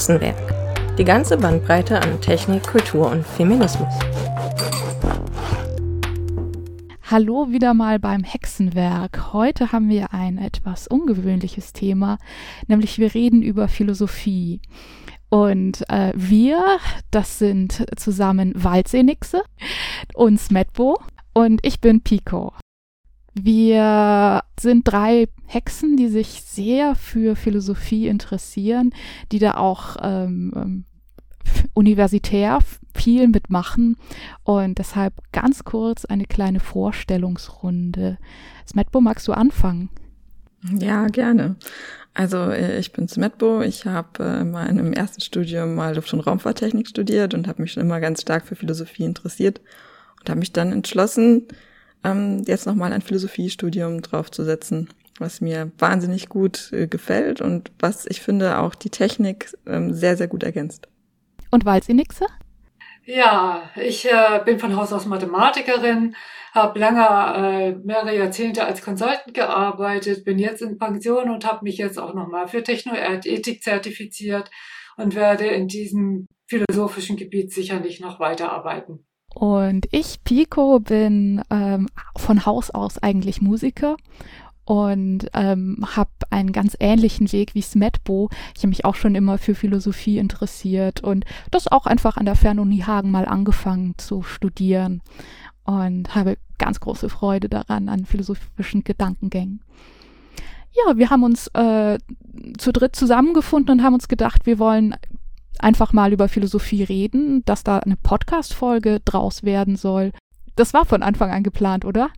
Hexenwerk. Die ganze Bandbreite an Technik, Kultur und Feminismus. Hallo wieder mal beim Hexenwerk. Heute haben wir ein etwas ungewöhnliches Thema, nämlich wir reden über Philosophie. Und äh, wir, das sind zusammen Waldsenixe und Smetbo und ich bin Pico. Wir sind drei Hexen, die sich sehr für Philosophie interessieren, die da auch ähm, ähm universitär viel mitmachen. Und deshalb ganz kurz eine kleine Vorstellungsrunde. Smetbo, magst du anfangen? Ja, gerne. Also äh, ich bin Smetbo. Ich habe äh, in meinem ersten Studium mal Luft- und Raumfahrttechnik studiert und habe mich schon immer ganz stark für Philosophie interessiert und habe mich dann entschlossen, ähm, jetzt nochmal ein Philosophiestudium draufzusetzen, was mir wahnsinnig gut äh, gefällt und was ich finde auch die Technik ähm, sehr, sehr gut ergänzt. Und Walzinixe? Ja, ich äh, bin von Haus aus Mathematikerin, habe lange, äh, mehrere Jahrzehnte als Consultant gearbeitet, bin jetzt in Pension und habe mich jetzt auch nochmal für Technoethik zertifiziert und werde in diesem philosophischen Gebiet sicherlich noch weiterarbeiten. Und ich, Pico, bin ähm, von Haus aus eigentlich Musiker und ähm, habe einen ganz ähnlichen Weg wie Smetbo. Ich habe mich auch schon immer für Philosophie interessiert und das auch einfach an der Fernuni Hagen mal angefangen zu studieren und habe ganz große Freude daran, an philosophischen Gedankengängen. Ja, wir haben uns äh, zu dritt zusammengefunden und haben uns gedacht, wir wollen einfach mal über Philosophie reden, dass da eine Podcast-Folge draus werden soll. Das war von Anfang an geplant, oder?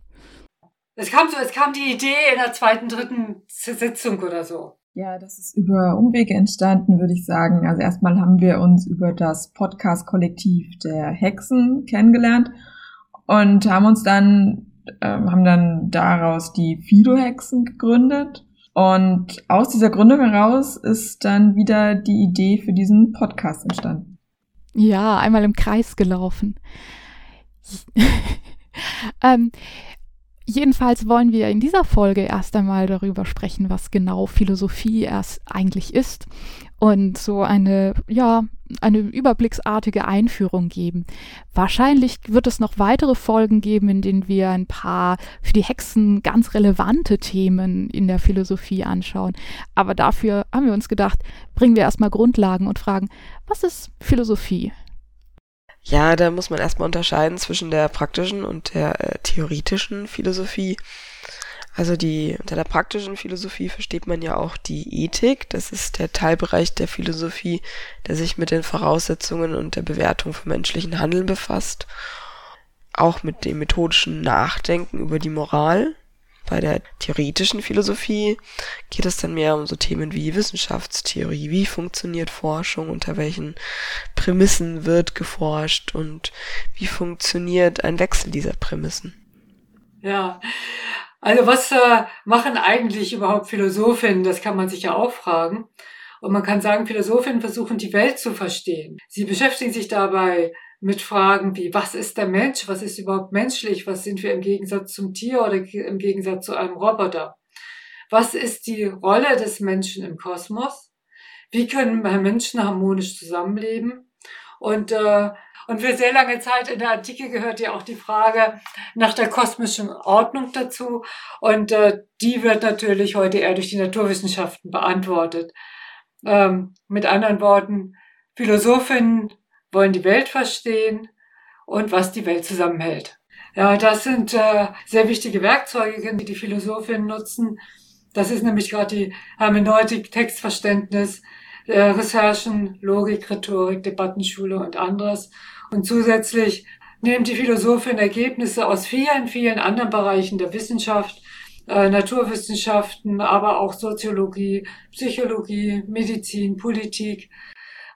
Es kam so, es kam die Idee in der zweiten, dritten Sitzung oder so. Ja, das ist über Umwege entstanden, würde ich sagen. Also erstmal haben wir uns über das Podcast-Kollektiv der Hexen kennengelernt und haben uns dann, äh, haben dann daraus die Fido-Hexen gegründet und aus dieser Gründung heraus ist dann wieder die Idee für diesen Podcast entstanden. Ja, einmal im Kreis gelaufen. ähm, jedenfalls wollen wir in dieser Folge erst einmal darüber sprechen, was genau Philosophie erst eigentlich ist und so eine, ja, eine überblicksartige Einführung geben. Wahrscheinlich wird es noch weitere Folgen geben, in denen wir ein paar für die Hexen ganz relevante Themen in der Philosophie anschauen. Aber dafür haben wir uns gedacht, bringen wir erstmal Grundlagen und fragen, was ist Philosophie? Ja, da muss man erstmal unterscheiden zwischen der praktischen und der äh, theoretischen Philosophie. Also die, unter der praktischen Philosophie versteht man ja auch die Ethik. Das ist der Teilbereich der Philosophie, der sich mit den Voraussetzungen und der Bewertung von menschlichen Handeln befasst. Auch mit dem methodischen Nachdenken über die Moral. Bei der theoretischen Philosophie geht es dann mehr um so Themen wie Wissenschaftstheorie, wie funktioniert Forschung, unter welchen Prämissen wird geforscht und wie funktioniert ein Wechsel dieser Prämissen. Ja, also was äh, machen eigentlich überhaupt Philosophinnen? Das kann man sich ja auch fragen. Und man kann sagen, Philosophinnen versuchen die Welt zu verstehen. Sie beschäftigen sich dabei mit Fragen wie, was ist der Mensch? Was ist überhaupt menschlich? Was sind wir im Gegensatz zum Tier oder im Gegensatz zu einem Roboter? Was ist die Rolle des Menschen im Kosmos? Wie können Menschen harmonisch zusammenleben? Und äh, und für sehr lange Zeit in der Antike gehört ja auch die Frage nach der kosmischen Ordnung dazu. Und äh, die wird natürlich heute eher durch die Naturwissenschaften beantwortet. Ähm, mit anderen Worten, Philosophinnen wollen die Welt verstehen und was die Welt zusammenhält. Ja, das sind äh, sehr wichtige Werkzeuge, die die Philosophinnen nutzen. Das ist nämlich gerade die Hermeneutik, Textverständnis, äh, Recherchen, Logik, Rhetorik, Debattenschule und anderes. Und zusätzlich nehmen die Philosophen Ergebnisse aus vielen, vielen anderen Bereichen der Wissenschaft, äh, Naturwissenschaften, aber auch Soziologie, Psychologie, Medizin, Politik,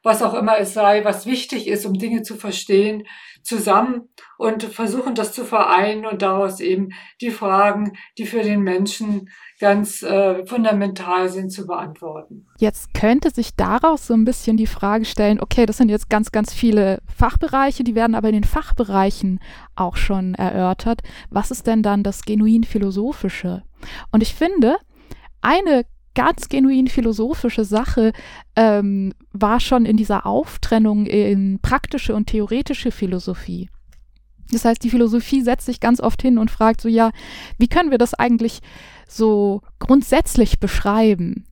was auch immer es sei, was wichtig ist, um Dinge zu verstehen, zusammen und versuchen das zu vereinen und daraus eben die Fragen, die für den Menschen ganz äh, fundamental sind zu beantworten. Jetzt könnte sich daraus so ein bisschen die Frage stellen, okay, das sind jetzt ganz, ganz viele Fachbereiche, die werden aber in den Fachbereichen auch schon erörtert. Was ist denn dann das genuin philosophische? Und ich finde, eine ganz genuin philosophische Sache ähm, war schon in dieser Auftrennung in praktische und theoretische Philosophie. Das heißt, die Philosophie setzt sich ganz oft hin und fragt so, ja, wie können wir das eigentlich so grundsätzlich beschreiben?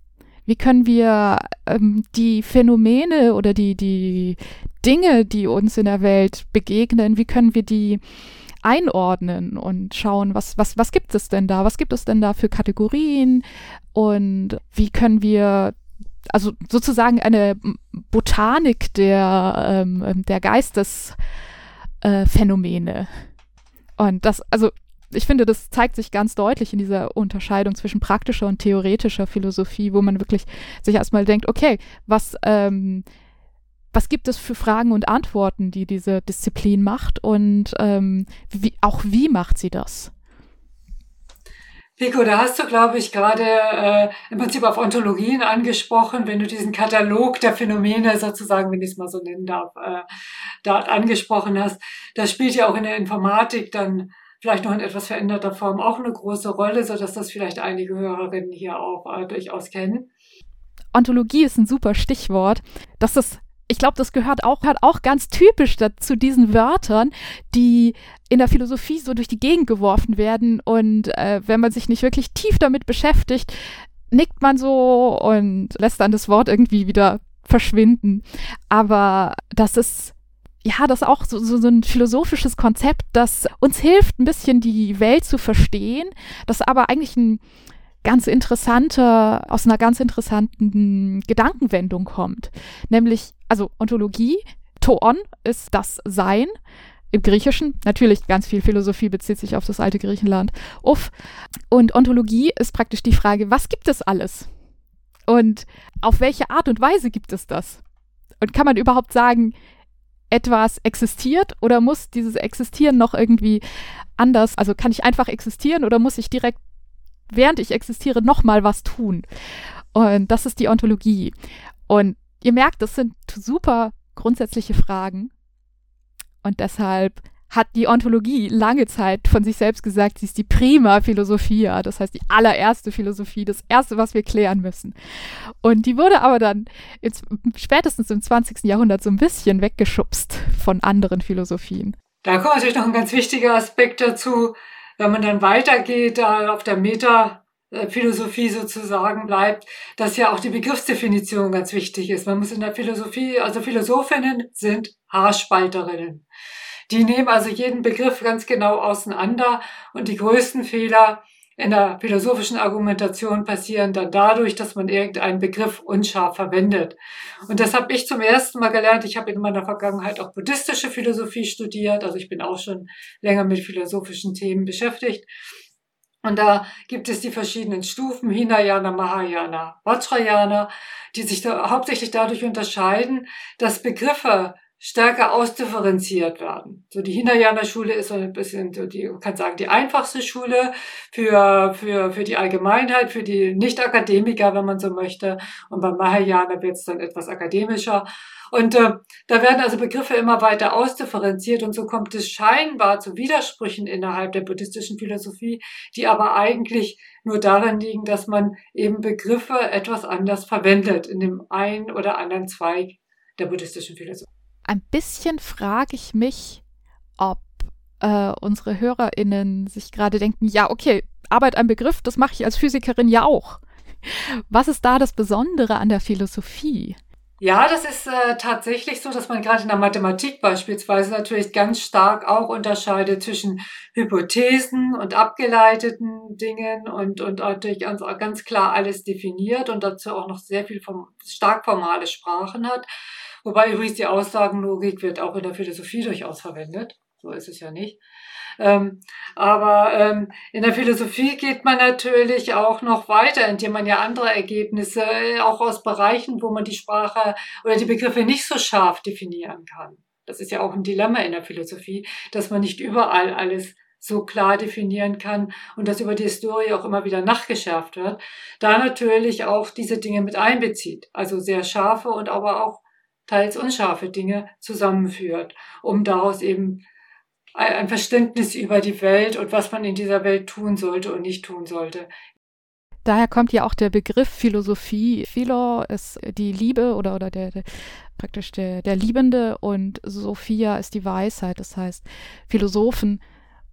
Wie können wir ähm, die Phänomene oder die, die Dinge, die uns in der Welt begegnen, wie können wir die einordnen und schauen, was, was, was gibt es denn da? Was gibt es denn da für Kategorien? Und wie können wir also sozusagen eine Botanik der, ähm, der Geistesphänomene. Äh, und das, also ich finde, das zeigt sich ganz deutlich in dieser Unterscheidung zwischen praktischer und theoretischer Philosophie, wo man wirklich sich erstmal denkt, okay, was, ähm, was gibt es für Fragen und Antworten, die diese Disziplin macht und ähm, wie, auch wie macht sie das? Pico, da hast du, glaube ich, gerade äh, im Prinzip auf Ontologien angesprochen, wenn du diesen Katalog der Phänomene sozusagen, wenn ich es mal so nennen darf, äh, da angesprochen hast. Das spielt ja auch in der Informatik dann vielleicht noch in etwas veränderter Form auch eine große Rolle, so dass das vielleicht einige Hörerinnen hier auch äh, durchaus kennen. Ontologie ist ein super Stichwort. Das ist ich glaube, das gehört auch, gehört auch ganz typisch zu diesen Wörtern, die in der Philosophie so durch die Gegend geworfen werden. Und äh, wenn man sich nicht wirklich tief damit beschäftigt, nickt man so und lässt dann das Wort irgendwie wieder verschwinden. Aber das ist ja, das ist auch so, so, so ein philosophisches Konzept, das uns hilft, ein bisschen die Welt zu verstehen, das aber eigentlich ein ganz interessante, aus einer ganz interessanten Gedankenwendung kommt. Nämlich, also Ontologie, Toon ist das Sein. Im Griechischen, natürlich ganz viel Philosophie bezieht sich auf das alte Griechenland. Uff. Und Ontologie ist praktisch die Frage, was gibt es alles? Und auf welche Art und Weise gibt es das? Und kann man überhaupt sagen, etwas existiert oder muss dieses Existieren noch irgendwie anders, also kann ich einfach existieren oder muss ich direkt während ich existiere, nochmal was tun. Und das ist die Ontologie. Und ihr merkt, das sind super grundsätzliche Fragen. Und deshalb hat die Ontologie lange Zeit von sich selbst gesagt, sie ist die prima Philosophia, das heißt die allererste Philosophie, das erste, was wir klären müssen. Und die wurde aber dann ins, spätestens im 20. Jahrhundert so ein bisschen weggeschubst von anderen Philosophien. Da kommt natürlich noch ein ganz wichtiger Aspekt dazu, wenn man dann weitergeht, auf der Meta-Philosophie sozusagen bleibt, dass ja auch die Begriffsdefinition ganz wichtig ist. Man muss in der Philosophie, also Philosophinnen sind Haarspalterinnen. Die nehmen also jeden Begriff ganz genau auseinander und die größten Fehler in der philosophischen Argumentation passieren dann dadurch, dass man irgendeinen Begriff unscharf verwendet. Und das habe ich zum ersten Mal gelernt. Ich habe in meiner Vergangenheit auch buddhistische Philosophie studiert, also ich bin auch schon länger mit philosophischen Themen beschäftigt. Und da gibt es die verschiedenen Stufen, Hinayana, Mahayana, Vajrayana, die sich da hauptsächlich dadurch unterscheiden, dass Begriffe stärker ausdifferenziert werden. So die Hinayana-Schule ist so ein bisschen, so die, man kann sagen, die einfachste Schule für, für, für die Allgemeinheit, für die Nicht-Akademiker, wenn man so möchte. Und beim Mahayana wird es dann etwas akademischer. Und äh, da werden also Begriffe immer weiter ausdifferenziert und so kommt es scheinbar zu Widersprüchen innerhalb der buddhistischen Philosophie, die aber eigentlich nur darin liegen, dass man eben Begriffe etwas anders verwendet in dem einen oder anderen Zweig der buddhistischen Philosophie ein bisschen frage ich mich, ob äh, unsere HörerInnen sich gerade denken, ja, okay, Arbeit ein Begriff, das mache ich als Physikerin ja auch. Was ist da das Besondere an der Philosophie? Ja, das ist äh, tatsächlich so, dass man gerade in der Mathematik beispielsweise natürlich ganz stark auch unterscheidet zwischen Hypothesen und abgeleiteten Dingen und, und natürlich ganz, ganz klar alles definiert und dazu auch noch sehr viel vom, stark formale Sprachen hat. Wobei übrigens die Aussagenlogik wird auch in der Philosophie durchaus verwendet. So ist es ja nicht. Ähm, aber ähm, in der Philosophie geht man natürlich auch noch weiter, indem man ja andere Ergebnisse, äh, auch aus Bereichen, wo man die Sprache oder die Begriffe nicht so scharf definieren kann. Das ist ja auch ein Dilemma in der Philosophie, dass man nicht überall alles so klar definieren kann und das über die Historie auch immer wieder nachgeschärft wird, da natürlich auch diese Dinge mit einbezieht. Also sehr scharfe und aber auch teils unscharfe Dinge zusammenführt, um daraus eben ein Verständnis über die Welt und was man in dieser Welt tun sollte und nicht tun sollte. Daher kommt ja auch der Begriff Philosophie. Philo ist die Liebe oder, oder der, der praktisch der, der Liebende und Sophia ist die Weisheit. Das heißt, Philosophen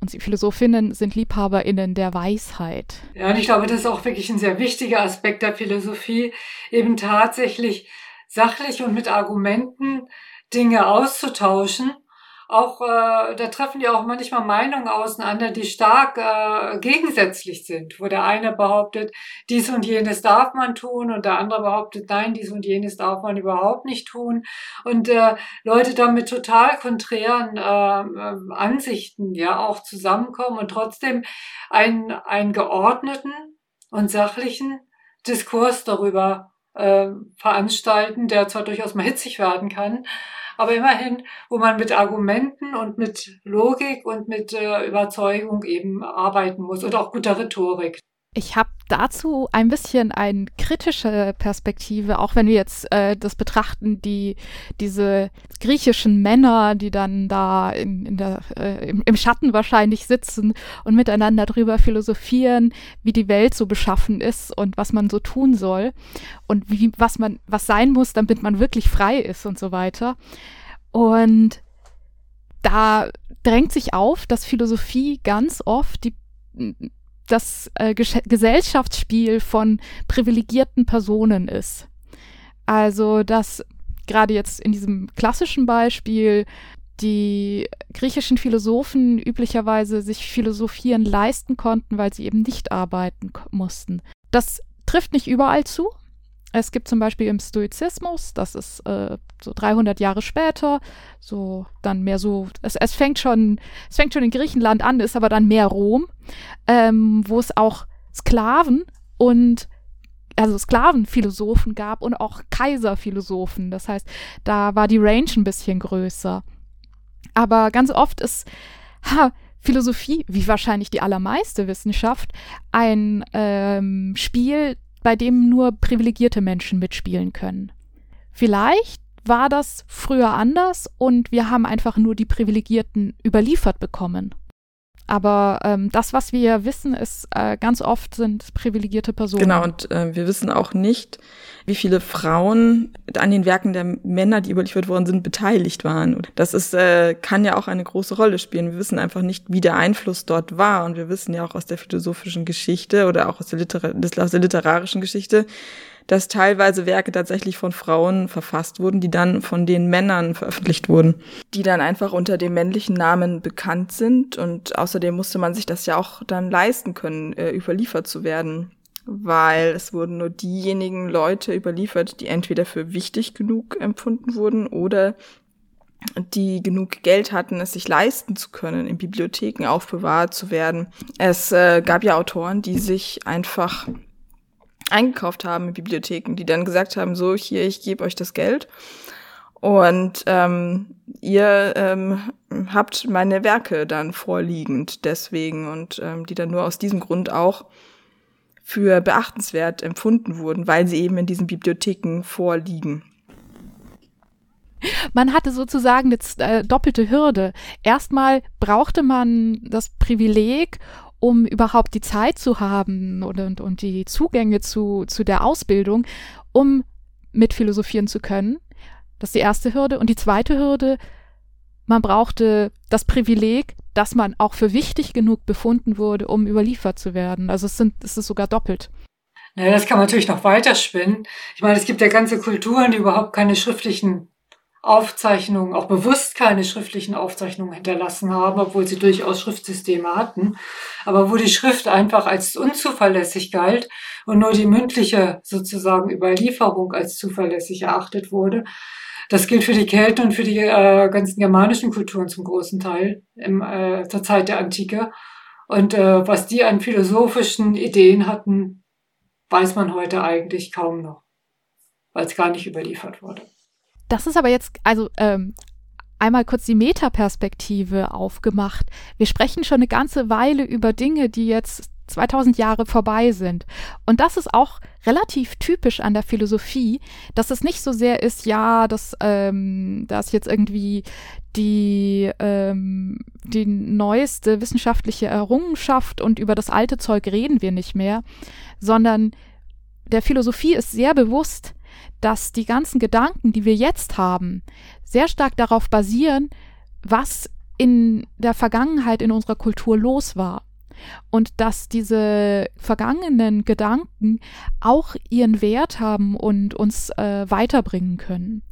und Philosophinnen sind LiebhaberInnen der Weisheit. Ja, und ich glaube, das ist auch wirklich ein sehr wichtiger Aspekt der Philosophie, eben tatsächlich sachlich und mit Argumenten Dinge auszutauschen auch, äh, da treffen ja auch manchmal Meinungen auseinander, die stark äh, gegensätzlich sind, wo der eine behauptet, dies und jenes darf man tun und der andere behauptet, nein, dies und jenes darf man überhaupt nicht tun. Und äh, Leute damit total konträren äh, Ansichten ja auch zusammenkommen und trotzdem einen, einen geordneten und sachlichen Diskurs darüber äh, veranstalten, der zwar durchaus mal hitzig werden kann, aber immerhin, wo man mit Argumenten und mit Logik und mit äh, Überzeugung eben arbeiten muss und auch guter Rhetorik. Ich habe dazu ein bisschen eine kritische Perspektive, auch wenn wir jetzt äh, das betrachten, die diese griechischen Männer, die dann da in, in der, äh, im, im, Schatten wahrscheinlich sitzen und miteinander drüber philosophieren, wie die Welt so beschaffen ist und was man so tun soll und wie was man was sein muss, damit man wirklich frei ist und so weiter. Und da drängt sich auf, dass Philosophie ganz oft die das äh, Gesellschaftsspiel von privilegierten Personen ist. Also, dass gerade jetzt in diesem klassischen Beispiel die griechischen Philosophen üblicherweise sich Philosophieren leisten konnten, weil sie eben nicht arbeiten mussten. Das trifft nicht überall zu. Es gibt zum Beispiel im Stoizismus, das ist äh, so 300 Jahre später, so dann mehr so, es, es fängt schon, es fängt schon in Griechenland an, ist aber dann mehr Rom, ähm, wo es auch Sklaven und also Sklavenphilosophen gab und auch Kaiserphilosophen. Das heißt, da war die Range ein bisschen größer. Aber ganz oft ist ha, Philosophie, wie wahrscheinlich die allermeiste Wissenschaft, ein ähm, Spiel, bei dem nur privilegierte Menschen mitspielen können. Vielleicht war das früher anders und wir haben einfach nur die Privilegierten überliefert bekommen. Aber ähm, das, was wir wissen, ist äh, ganz oft sind privilegierte Personen. Genau, und äh, wir wissen auch nicht, wie viele Frauen an den Werken der Männer, die überliefert worden sind, beteiligt waren. Das ist, äh, kann ja auch eine große Rolle spielen. Wir wissen einfach nicht, wie der Einfluss dort war. Und wir wissen ja auch aus der philosophischen Geschichte oder auch aus der, Liter aus der literarischen Geschichte, dass teilweise Werke tatsächlich von Frauen verfasst wurden, die dann von den Männern veröffentlicht wurden, die dann einfach unter dem männlichen Namen bekannt sind. Und außerdem musste man sich das ja auch dann leisten können, äh, überliefert zu werden weil es wurden nur diejenigen Leute überliefert, die entweder für wichtig genug empfunden wurden oder die genug Geld hatten, es sich leisten zu können, in Bibliotheken aufbewahrt zu werden. Es äh, gab ja Autoren, die sich einfach eingekauft haben in Bibliotheken, die dann gesagt haben, so hier, ich gebe euch das Geld und ähm, ihr ähm, habt meine Werke dann vorliegend deswegen und ähm, die dann nur aus diesem Grund auch für beachtenswert empfunden wurden, weil sie eben in diesen Bibliotheken vorliegen. Man hatte sozusagen eine äh, doppelte Hürde. Erstmal brauchte man das Privileg, um überhaupt die Zeit zu haben und, und, und die Zugänge zu, zu der Ausbildung, um mitphilosophieren zu können. Das ist die erste Hürde. Und die zweite Hürde, man brauchte das Privileg, dass man auch für wichtig genug befunden wurde, um überliefert zu werden. Also es, sind, es ist sogar doppelt. Naja, das kann man natürlich noch weiterspinnen. Ich meine, es gibt ja ganze Kulturen, die überhaupt keine schriftlichen Aufzeichnungen, auch bewusst keine schriftlichen Aufzeichnungen hinterlassen haben, obwohl sie durchaus Schriftsysteme hatten, aber wo die Schrift einfach als unzuverlässig galt und nur die mündliche sozusagen Überlieferung als zuverlässig erachtet wurde. Das gilt für die Kelten und für die äh, ganzen germanischen Kulturen zum großen Teil im, äh, zur Zeit der Antike. Und äh, was die an philosophischen Ideen hatten, weiß man heute eigentlich kaum noch, weil es gar nicht überliefert wurde. Das ist aber jetzt, also ähm, einmal kurz die Metaperspektive aufgemacht. Wir sprechen schon eine ganze Weile über Dinge, die jetzt 2000 Jahre vorbei sind. Und das ist auch relativ typisch an der Philosophie, dass es nicht so sehr ist, ja, dass ähm, das jetzt irgendwie die, ähm, die neueste wissenschaftliche Errungenschaft und über das alte Zeug reden wir nicht mehr, sondern der Philosophie ist sehr bewusst, dass die ganzen Gedanken, die wir jetzt haben, sehr stark darauf basieren, was in der Vergangenheit in unserer Kultur los war und dass diese vergangenen Gedanken auch ihren Wert haben und uns äh, weiterbringen können.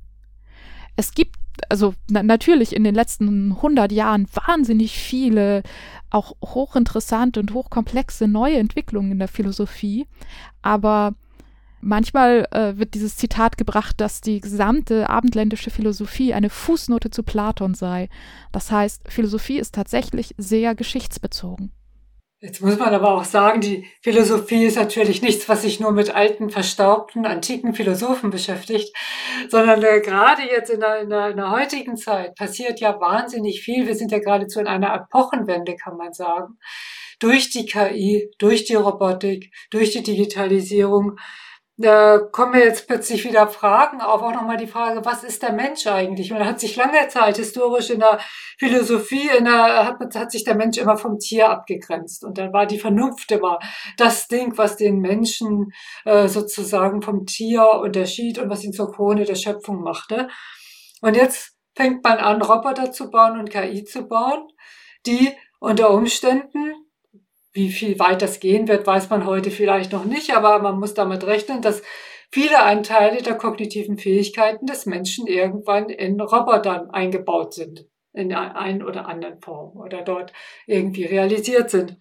Es gibt also na natürlich in den letzten 100 Jahren wahnsinnig viele auch hochinteressante und hochkomplexe neue Entwicklungen in der Philosophie, aber manchmal äh, wird dieses Zitat gebracht, dass die gesamte abendländische Philosophie eine Fußnote zu Platon sei. Das heißt, Philosophie ist tatsächlich sehr geschichtsbezogen. Jetzt muss man aber auch sagen, die Philosophie ist natürlich nichts, was sich nur mit alten, verstaubten, antiken Philosophen beschäftigt, sondern äh, gerade jetzt in der, in, der, in der heutigen Zeit passiert ja wahnsinnig viel. Wir sind ja geradezu in einer Epochenwende, kann man sagen. Durch die KI, durch die Robotik, durch die Digitalisierung da kommen mir jetzt plötzlich wieder Fragen auf, auch nochmal die Frage, was ist der Mensch eigentlich? Man hat sich lange Zeit historisch in der Philosophie, in der, hat, hat sich der Mensch immer vom Tier abgegrenzt. Und dann war die Vernunft immer das Ding, was den Menschen äh, sozusagen vom Tier unterschied und was ihn zur Krone der Schöpfung machte. Und jetzt fängt man an, Roboter zu bauen und KI zu bauen, die unter Umständen wie viel weit das gehen wird, weiß man heute vielleicht noch nicht, aber man muss damit rechnen, dass viele Anteile der kognitiven Fähigkeiten des Menschen irgendwann in Robotern eingebaut sind, in ein oder anderen Form oder dort irgendwie realisiert sind.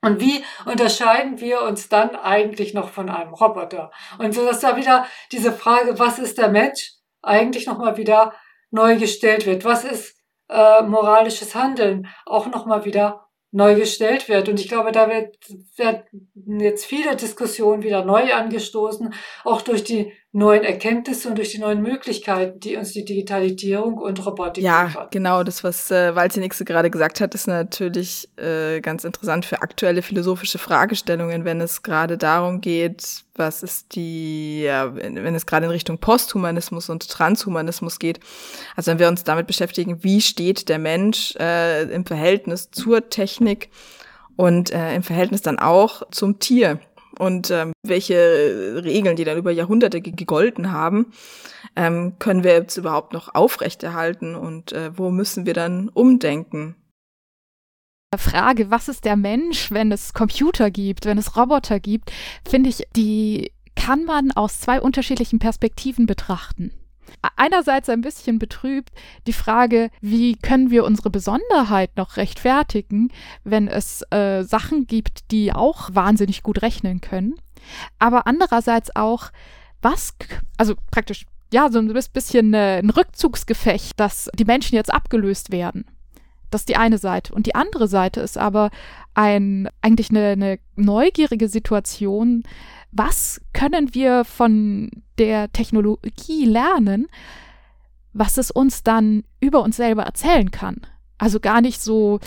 Und wie unterscheiden wir uns dann eigentlich noch von einem Roboter? Und so dass da wieder diese Frage, was ist der Mensch, eigentlich nochmal wieder neu gestellt wird. Was ist äh, moralisches Handeln? Auch nochmal wieder neu gestellt wird. Und ich glaube, da wird, werden jetzt viele Diskussionen wieder neu angestoßen, auch durch die neuen Erkenntnisse und durch die neuen Möglichkeiten, die uns die Digitalisierung und Robotik Ja, liefert. genau. Das, was äh, Walzenixe gerade gesagt hat, ist natürlich äh, ganz interessant für aktuelle philosophische Fragestellungen, wenn es gerade darum geht, was ist die, ja, wenn es gerade in Richtung Posthumanismus und Transhumanismus geht. Also wenn wir uns damit beschäftigen, wie steht der Mensch äh, im Verhältnis zur Technik und äh, im Verhältnis dann auch zum Tier und ähm, welche Regeln, die dann über Jahrhunderte gegolten haben, ähm, können wir jetzt überhaupt noch aufrechterhalten und äh, wo müssen wir dann umdenken? Frage, was ist der Mensch, wenn es Computer gibt, wenn es Roboter gibt, finde ich, die kann man aus zwei unterschiedlichen Perspektiven betrachten einerseits ein bisschen betrübt die Frage, wie können wir unsere Besonderheit noch rechtfertigen, wenn es äh, Sachen gibt, die auch wahnsinnig gut rechnen können. Aber andererseits auch, was, also praktisch, ja, so ein bisschen äh, ein Rückzugsgefecht, dass die Menschen jetzt abgelöst werden. Das ist die eine Seite. Und die andere Seite ist aber ein, eigentlich eine, eine neugierige Situation, was können wir von der Technologie lernen, was es uns dann über uns selber erzählen kann. Also gar nicht so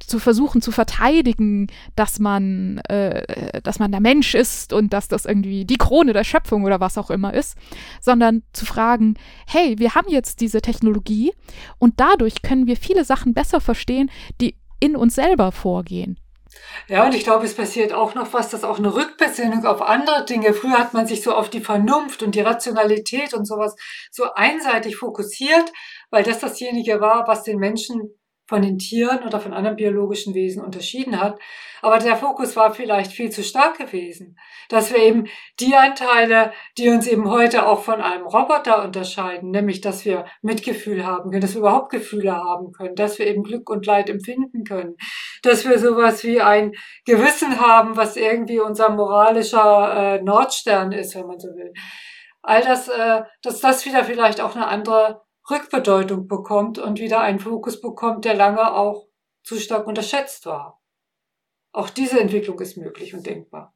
zu versuchen zu verteidigen, dass man, äh, dass man der Mensch ist und dass das irgendwie die Krone der Schöpfung oder was auch immer ist, sondern zu fragen, hey, wir haben jetzt diese Technologie und dadurch können wir viele Sachen besser verstehen, die in uns selber vorgehen. Ja, und ich glaube, es passiert auch noch was, dass auch eine Rückbesinnung auf andere Dinge. Früher hat man sich so auf die Vernunft und die Rationalität und sowas so einseitig fokussiert, weil das dasjenige war, was den Menschen von den Tieren oder von anderen biologischen Wesen unterschieden hat. Aber der Fokus war vielleicht viel zu stark gewesen, dass wir eben die Anteile, die uns eben heute auch von einem Roboter unterscheiden, nämlich dass wir Mitgefühl haben können, dass wir überhaupt Gefühle haben können, dass wir eben Glück und Leid empfinden können, dass wir sowas wie ein Gewissen haben, was irgendwie unser moralischer äh, Nordstern ist, wenn man so will. All das, äh, dass das wieder vielleicht auch eine andere Rückbedeutung bekommt und wieder einen Fokus bekommt, der lange auch zu stark unterschätzt war. Auch diese Entwicklung ist möglich und denkbar.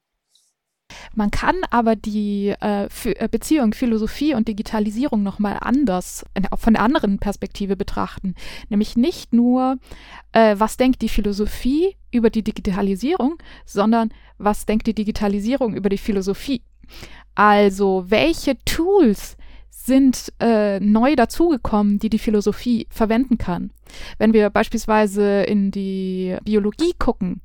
Man kann aber die äh, äh Beziehung Philosophie und Digitalisierung nochmal anders, von der anderen Perspektive betrachten. Nämlich nicht nur, äh, was denkt die Philosophie über die Digitalisierung, sondern was denkt die Digitalisierung über die Philosophie. Also welche Tools sind äh, neu dazugekommen, die die Philosophie verwenden kann. Wenn wir beispielsweise in die Biologie gucken,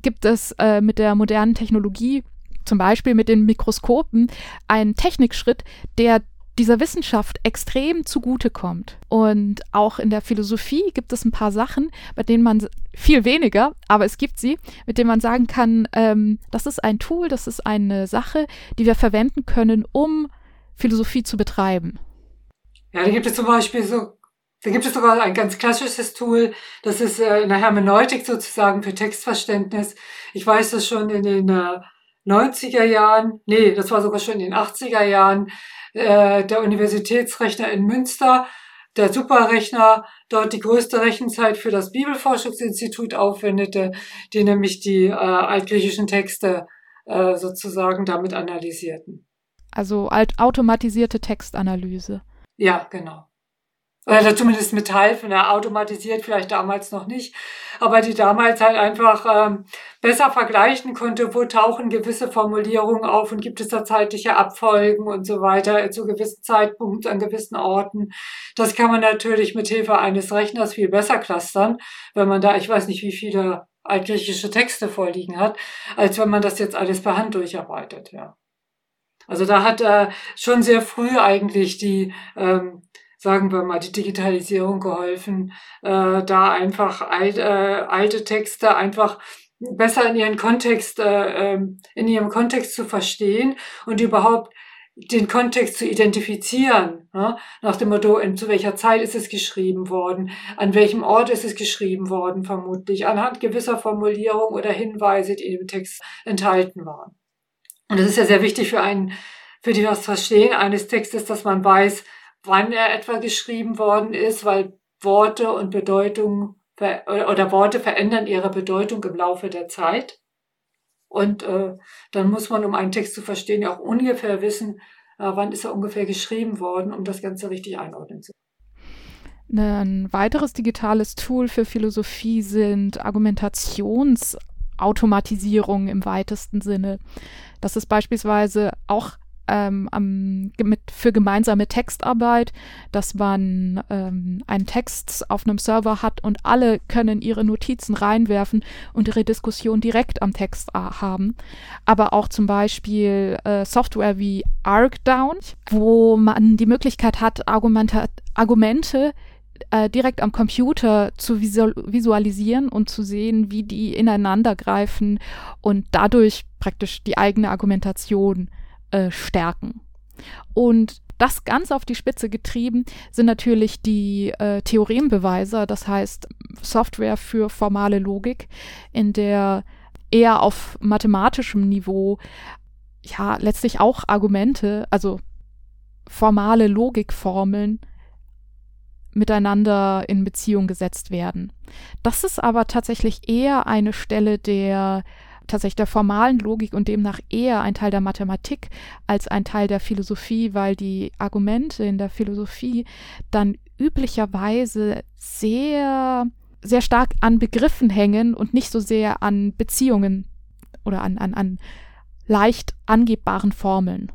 gibt es äh, mit der modernen Technologie, zum Beispiel mit den Mikroskopen, einen Technikschritt, der dieser Wissenschaft extrem zugutekommt. Und auch in der Philosophie gibt es ein paar Sachen, bei denen man viel weniger, aber es gibt sie, mit denen man sagen kann, ähm, das ist ein Tool, das ist eine Sache, die wir verwenden können, um Philosophie zu betreiben. Ja, da gibt es zum Beispiel so, da gibt es sogar ein ganz klassisches Tool, das ist äh, in der Hermeneutik sozusagen für Textverständnis. Ich weiß das schon in den äh, 90er Jahren, nee, das war sogar schon in den 80er Jahren, äh, der Universitätsrechner in Münster, der Superrechner, dort die größte Rechenzeit für das Bibelforschungsinstitut aufwendete, die nämlich die äh, altgriechischen Texte äh, sozusagen damit analysierten. Also automatisierte Textanalyse. Ja, genau. Oder zumindest mit Teil, na, automatisiert vielleicht damals noch nicht, aber die damals halt einfach ähm, besser vergleichen konnte, wo tauchen gewisse Formulierungen auf und gibt es da zeitliche Abfolgen und so weiter zu gewissen Zeitpunkten an gewissen Orten. Das kann man natürlich mit Hilfe eines Rechners viel besser clustern, wenn man da, ich weiß nicht, wie viele altgriechische Texte vorliegen hat, als wenn man das jetzt alles per Hand durcharbeitet, ja. Also da hat äh, schon sehr früh eigentlich die, ähm, sagen wir mal, die Digitalisierung geholfen, äh, da einfach alt, äh, alte Texte einfach besser in ihren Kontext, äh, ähm, in ihrem Kontext zu verstehen und überhaupt den Kontext zu identifizieren, ne? nach dem Motto, in, zu welcher Zeit ist es geschrieben worden, an welchem Ort ist es geschrieben worden, vermutlich, anhand gewisser Formulierungen oder Hinweise, die im Text enthalten waren. Und das ist ja sehr wichtig für einen, für die das Verstehen eines Textes, dass man weiß, wann er etwa geschrieben worden ist, weil Worte und Bedeutung oder Worte verändern ihre Bedeutung im Laufe der Zeit. Und äh, dann muss man, um einen Text zu verstehen, ja auch ungefähr wissen, äh, wann ist er ungefähr geschrieben worden, um das Ganze richtig einordnen zu können. Ein weiteres digitales Tool für Philosophie sind Argumentationsautomatisierungen im weitesten Sinne. Das ist beispielsweise auch ähm, am, mit, für gemeinsame Textarbeit, dass man ähm, einen Text auf einem Server hat und alle können ihre Notizen reinwerfen und ihre Diskussion direkt am Text äh, haben. Aber auch zum Beispiel äh, Software wie Arcdown, wo man die Möglichkeit hat, Argumente, Argumente äh, direkt am Computer zu visualisieren und zu sehen, wie die ineinander greifen und dadurch praktisch die eigene Argumentation äh, stärken. Und das ganz auf die Spitze getrieben sind natürlich die äh, Theorembeweise, das heißt Software für formale Logik, in der eher auf mathematischem Niveau ja letztlich auch Argumente, also formale Logikformeln miteinander in Beziehung gesetzt werden. Das ist aber tatsächlich eher eine Stelle der tatsächlich der formalen Logik und demnach eher ein Teil der Mathematik als ein Teil der Philosophie, weil die Argumente in der Philosophie dann üblicherweise sehr, sehr stark an Begriffen hängen und nicht so sehr an Beziehungen oder an, an, an leicht angebbaren Formeln.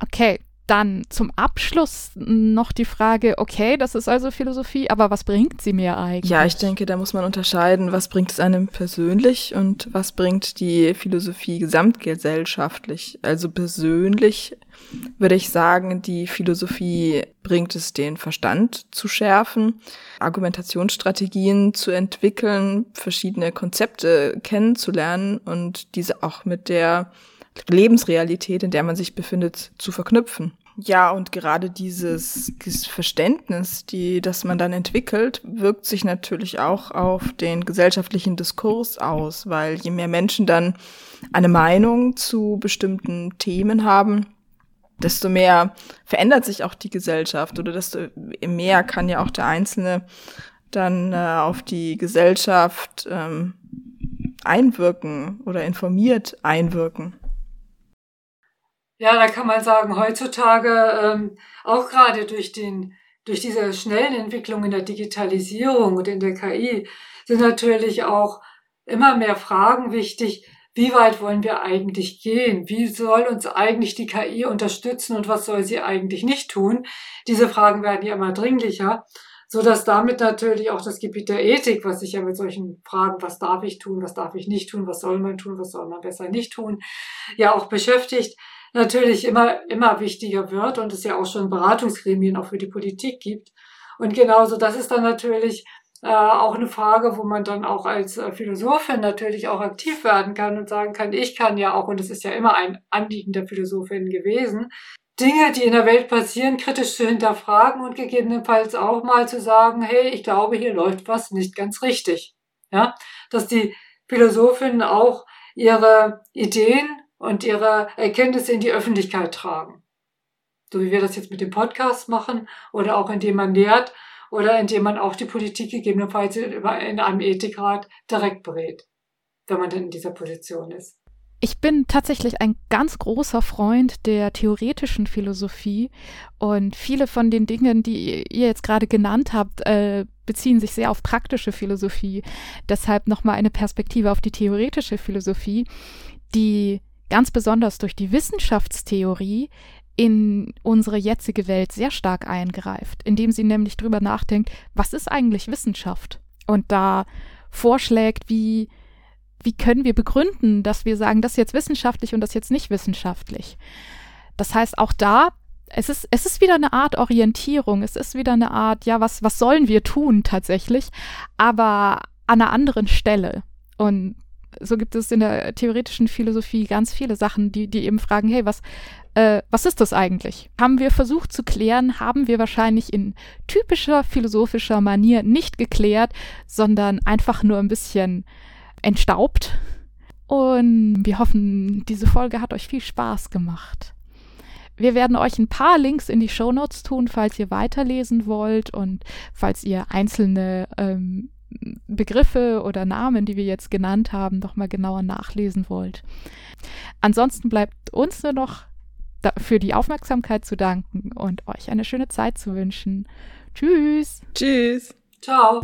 Okay, dann zum Abschluss noch die Frage, okay, das ist also Philosophie, aber was bringt sie mir eigentlich? Ja, ich denke, da muss man unterscheiden, was bringt es einem persönlich und was bringt die Philosophie gesamtgesellschaftlich. Also persönlich würde ich sagen, die Philosophie bringt es den Verstand zu schärfen, Argumentationsstrategien zu entwickeln, verschiedene Konzepte kennenzulernen und diese auch mit der Lebensrealität, in der man sich befindet, zu verknüpfen. Ja, und gerade dieses Verständnis, die, das man dann entwickelt, wirkt sich natürlich auch auf den gesellschaftlichen Diskurs aus, weil je mehr Menschen dann eine Meinung zu bestimmten Themen haben, desto mehr verändert sich auch die Gesellschaft oder desto mehr kann ja auch der Einzelne dann äh, auf die Gesellschaft ähm, einwirken oder informiert einwirken. Ja, da kann man sagen, heutzutage ähm, auch gerade durch den durch diese schnellen Entwicklungen in der Digitalisierung und in der KI sind natürlich auch immer mehr Fragen wichtig. Wie weit wollen wir eigentlich gehen? Wie soll uns eigentlich die KI unterstützen und was soll sie eigentlich nicht tun? Diese Fragen werden ja immer dringlicher, so dass damit natürlich auch das Gebiet der Ethik, was sich ja mit solchen Fragen, was darf ich tun, was darf ich nicht tun, was soll man tun, was soll man besser nicht tun, ja auch beschäftigt natürlich immer, immer wichtiger wird und es ja auch schon Beratungsgremien auch für die Politik gibt. Und genauso, das ist dann natürlich äh, auch eine Frage, wo man dann auch als äh, Philosophin natürlich auch aktiv werden kann und sagen kann, ich kann ja auch, und es ist ja immer ein Anliegen der Philosophin gewesen, Dinge, die in der Welt passieren, kritisch zu hinterfragen und gegebenenfalls auch mal zu sagen, hey, ich glaube, hier läuft was nicht ganz richtig. Ja, dass die Philosophinnen auch ihre Ideen und ihre Erkenntnisse in die Öffentlichkeit tragen. So wie wir das jetzt mit dem Podcast machen oder auch indem man lehrt oder indem man auch die Politik gegebenenfalls in einem Ethikrat direkt berät, wenn man denn in dieser Position ist. Ich bin tatsächlich ein ganz großer Freund der theoretischen Philosophie und viele von den Dingen, die ihr jetzt gerade genannt habt, äh, beziehen sich sehr auf praktische Philosophie. Deshalb nochmal eine Perspektive auf die theoretische Philosophie, die ganz besonders durch die Wissenschaftstheorie in unsere jetzige Welt sehr stark eingreift, indem sie nämlich drüber nachdenkt, was ist eigentlich Wissenschaft? Und da vorschlägt, wie, wie können wir begründen, dass wir sagen, das ist jetzt wissenschaftlich und das jetzt nicht wissenschaftlich. Das heißt, auch da, es ist, es ist wieder eine Art Orientierung, es ist wieder eine Art, ja, was, was sollen wir tun tatsächlich, aber an einer anderen Stelle. Und so gibt es in der theoretischen Philosophie ganz viele Sachen, die, die eben fragen, hey, was, äh, was ist das eigentlich? Haben wir versucht zu klären, haben wir wahrscheinlich in typischer philosophischer Manier nicht geklärt, sondern einfach nur ein bisschen entstaubt. Und wir hoffen, diese Folge hat euch viel Spaß gemacht. Wir werden euch ein paar Links in die Show Notes tun, falls ihr weiterlesen wollt und falls ihr einzelne ähm, Begriffe oder Namen, die wir jetzt genannt haben, noch mal genauer nachlesen wollt. Ansonsten bleibt uns nur noch für die Aufmerksamkeit zu danken und euch eine schöne Zeit zu wünschen. Tschüss. Tschüss. Ciao.